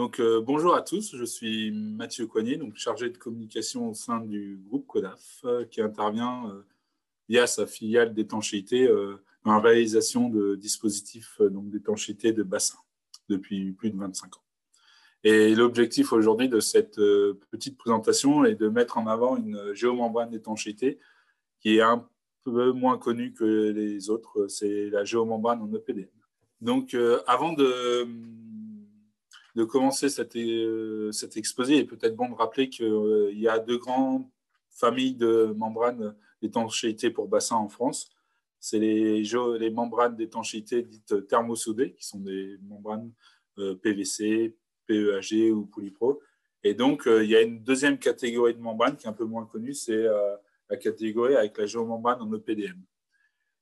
Donc, euh, bonjour à tous, je suis Mathieu Coignet, donc chargé de communication au sein du groupe CODAF, euh, qui intervient euh, via sa filiale d'étanchéité dans la réalisation de dispositifs d'étanchéité de bassin depuis plus de 25 ans. Et l'objectif aujourd'hui de cette petite présentation est de mettre en avant une géomembrane d'étanchéité qui est un peu moins connue que les autres, c'est la géomembrane en EPDM. Donc, avant de de commencer cet, euh, exposé, il est peut-être bon de rappeler qu'il euh, y a deux grandes familles de membranes d'étanchéité pour bassin en France. C'est les, membranes d'étanchéité dites thermosoudées, qui sont des membranes euh, PVC, PEAG ou Polypro. Et donc, il y a une deuxième catégorie de membranes qui est un peu moins connue, c'est la catégorie avec la géomembrane en EPDM.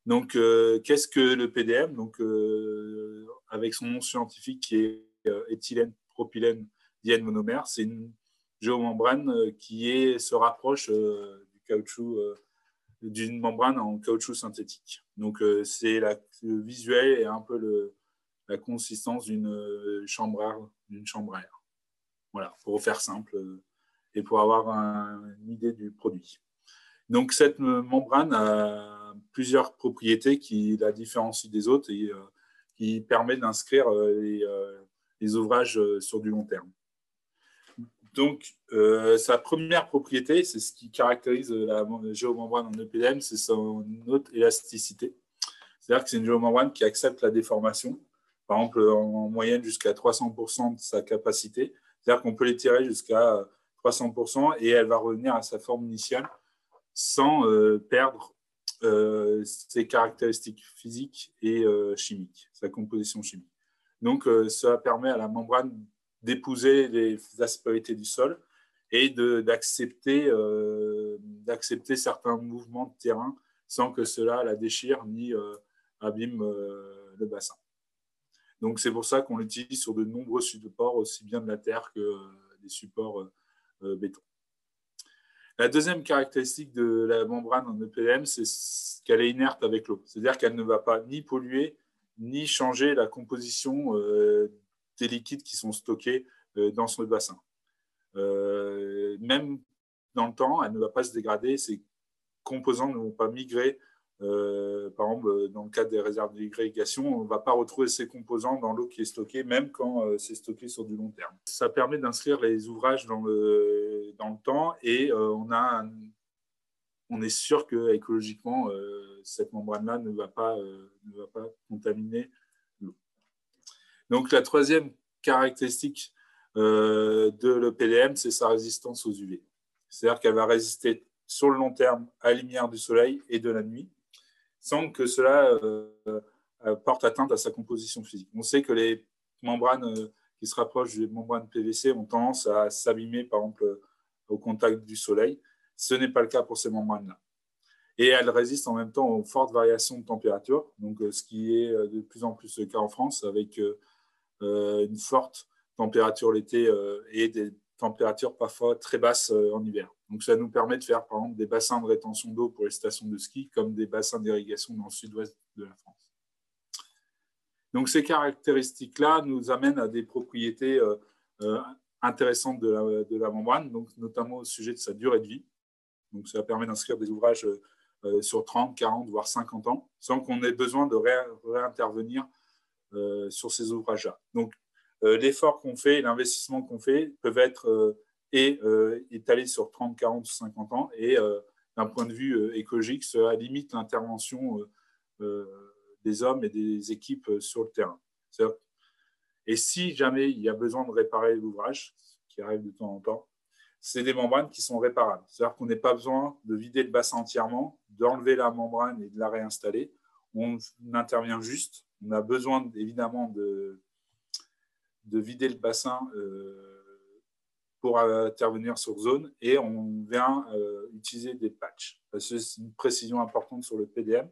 Donc, qu'est-ce que le PDM donc, Avec son nom scientifique qui est éthylène, propylène, diène monomère. C'est une géomembrane euh, qui se rapproche euh, du caoutchouc, d'une membrane en caoutchouc synthétique. Donc, c'est le visuel et un peu la consistance d'une chambre, à, chambre à air. Voilà, pour faire simple et pour avoir une idée du produit. Donc, cette membrane a plusieurs propriétés qui la différencient des autres et qui permet d'inscrire les, les ouvrages euh, sur du long terme. Donc, euh, sa première propriété, c'est ce qui caractérise la géomembrane en EPDM, c'est son haute élasticité. C'est-à-dire que c'est une géomembrane qui accepte la déformation, par exemple en moyenne jusqu'à 300% de sa capacité. C'est-à-dire qu'on peut l'étirer jusqu'à 300% et elle va revenir à sa forme initiale sans euh, perdre ses caractéristiques physiques et chimiques, sa composition chimique. Donc, euh, ça permet à la membrane d'épouser les aspérités du sol et euh, d'accepter certains mouvements de terrain sans que cela la déchire ni euh, abîme le bassin. Donc, c'est pour ça qu'on l'utilise sur de nombreux supports, aussi bien de la terre que des supports béton. La deuxième caractéristique de la membrane en EPM, c'est qu'elle est inerte avec l'eau. C'est-à-dire qu'elle ne va pas ni polluer, ni changer la composition euh, des liquides qui sont stockés euh, dans ce bassin. Euh, même dans le temps, elle ne va pas se dégrader, ces composants ne vont pas migrer. par exemple, dans le cas des réserves d'irrigation, on ne va pas retrouver ces composants dans l'eau qui est stockée, même quand c'est stocké sur du long terme. Ça permet d'inscrire les ouvrages dans le, dans le temps et on a on est sûr que écologiquement, euh, cette membrane-là ne, va pas, euh, ne va pas contaminer l'eau. Donc la troisième caractéristique euh, de l'EPDM, c'est sa résistance aux UV. C'est-à-dire qu'elle va résister sur le long terme à la lumière du soleil et de la nuit, sans que cela porte atteinte à sa composition physique. On sait que les membranes qui se rapprochent des membranes PVC ont tendance à s'abîmer, par exemple, au contact du soleil. Ce n'est pas le cas pour ces membranes-là. Et elles résistent en même temps aux fortes variations de température, donc euh, ce qui est euh, de plus en plus le cas en France, avec euh, une forte température l'été et des températures parfois très basses en hiver. Donc ça nous permet de faire par exemple des bassins de rétention d'eau pour les stations de ski, comme des bassins d'irrigation dans le sud-ouest de la France. Donc ces caractéristiques-là nous amènent à des propriétés intéressantes de la, de membrane, notamment au sujet de sa durée de vie. Donc, ça permet d'inscrire des ouvrages euh, sur 30, 40, voire 50 ans, sans qu'on ait besoin de réintervenir euh, sur ces ouvrages-là. Donc, euh, l'effort qu'on fait, l'investissement qu'on fait peuvent être et, étalés sur 30, 40 ou 50 ans. Et d'un point de vue écologique, cela limite l'intervention des hommes et des équipes sur le terrain. Et si jamais il y a besoin de réparer l'ouvrage, qui arrive de temps en temps, c'est des membranes qui sont réparables. C'est-à-dire qu'on n'a pas besoin de vider le bassin entièrement, d'enlever la membrane et de la réinstaller. On intervient juste. On a besoin évidemment de, de vider le bassin euh, pour intervenir sur zone et on vient euh, utiliser des patchs. C'est une précision importante sur le PDM.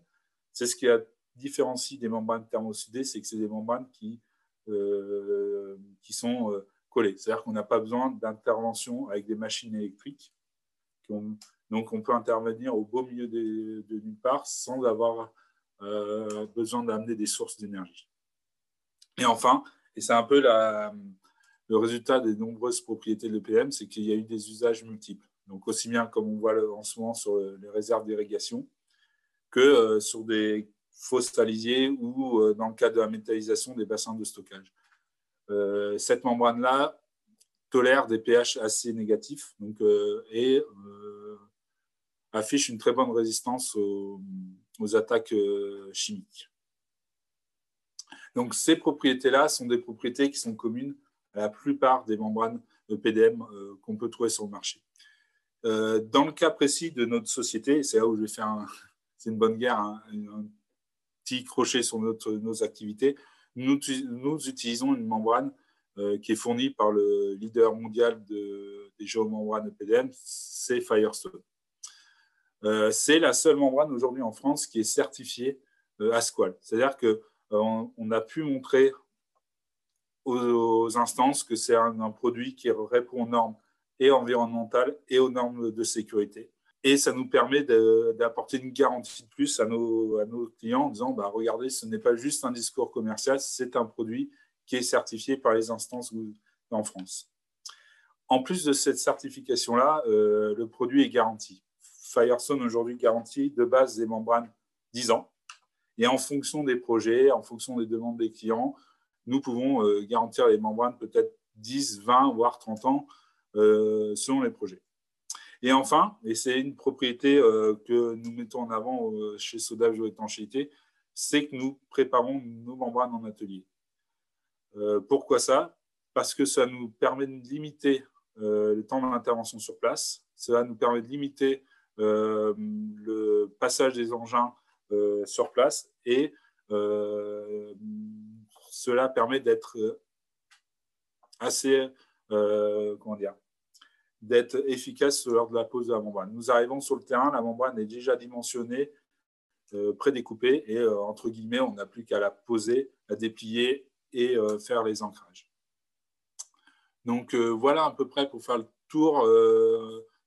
C'est ce qui a différencie des membranes thermosudées, c'est que c'est des membranes qui, euh, qui sont c'est-à-dire qu'on n'a pas besoin d'intervention avec des machines électriques. donc, on peut intervenir au beau milieu de, nulle part sans avoir euh, besoin d'amener des sources d'énergie. Et enfin, et c'est un peu le résultat des nombreuses propriétés de l'EPM, c'est qu'il y a eu des usages multiples. Donc aussi bien comme on voit en ce moment sur les réserves d'irrigation que sur des fosses salisiers ou dans le cas de la métallisation des bassins de stockage. Cette membrane-là tolère des pH assez négatifs donc, et affiche une très bonne résistance aux, attaques euh, chimiques. Donc ces propriétés-là sont des propriétés qui sont communes à la plupart des membranes EPDM euh, qu'on peut trouver sur le marché. Euh, dans le cas précis de notre société, c'est là où je vais faire un, une bonne guerre, un, petit crochet sur notre, nos activités, nous, utilisons une membrane qui est fournie par le leader mondial de, des géomembranes EPDM, c'est Firestone. Euh, c'est la seule membrane aujourd'hui en France qui est certifiée euh, ASQUAL. C'est-à-dire qu'on euh, a pu montrer aux, instances que c'est un, produit qui répond aux normes et environnementales et aux normes de sécurité. Et ça nous permet d'apporter une garantie de plus à nos, clients en disant bah, regardez, ce n'est pas juste un discours commercial, c'est un produit qui est certifié par les instances en France. En plus de cette certification-là, le produit est garanti. Firestone aujourd'hui garantit de base des membranes 10 ans. Et en fonction des projets, en fonction des demandes des clients, nous pouvons euh, garantir les membranes peut-être 10, 20, voire 30 ans euh, selon les projets. Et enfin, et c'est une propriété euh, que nous mettons en avant chez Soda Étanchéité, c'est que nous préparons nos membranes en atelier. pourquoi ça? Parce que ça nous permet de limiter le temps d'intervention sur place, cela nous permet de limiter euh, le passage des engins euh, sur place et euh, cela permet d'être assez, comment dire, d'être efficace lors de la pose de la membrane. Nous arrivons sur le terrain, la membrane est déjà dimensionnée, prédécoupée, et entre guillemets, on n'a plus qu'à la poser, la déplier et faire les ancrages. Donc voilà à peu près pour faire le tour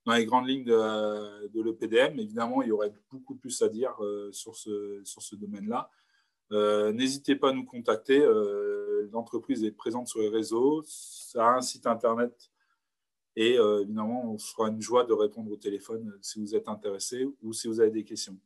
dans les grandes lignes de, l'EPDM. Évidemment, il y aurait beaucoup plus à dire euh, sur ce, sur ce domaine-là. Euh, n'hésitez pas à nous contacter. Euh, l'entreprise est présente sur les réseaux, ça a un site internet et évidemment, on sera une joie de répondre au téléphone si vous êtes intéressé ou si vous avez des questions.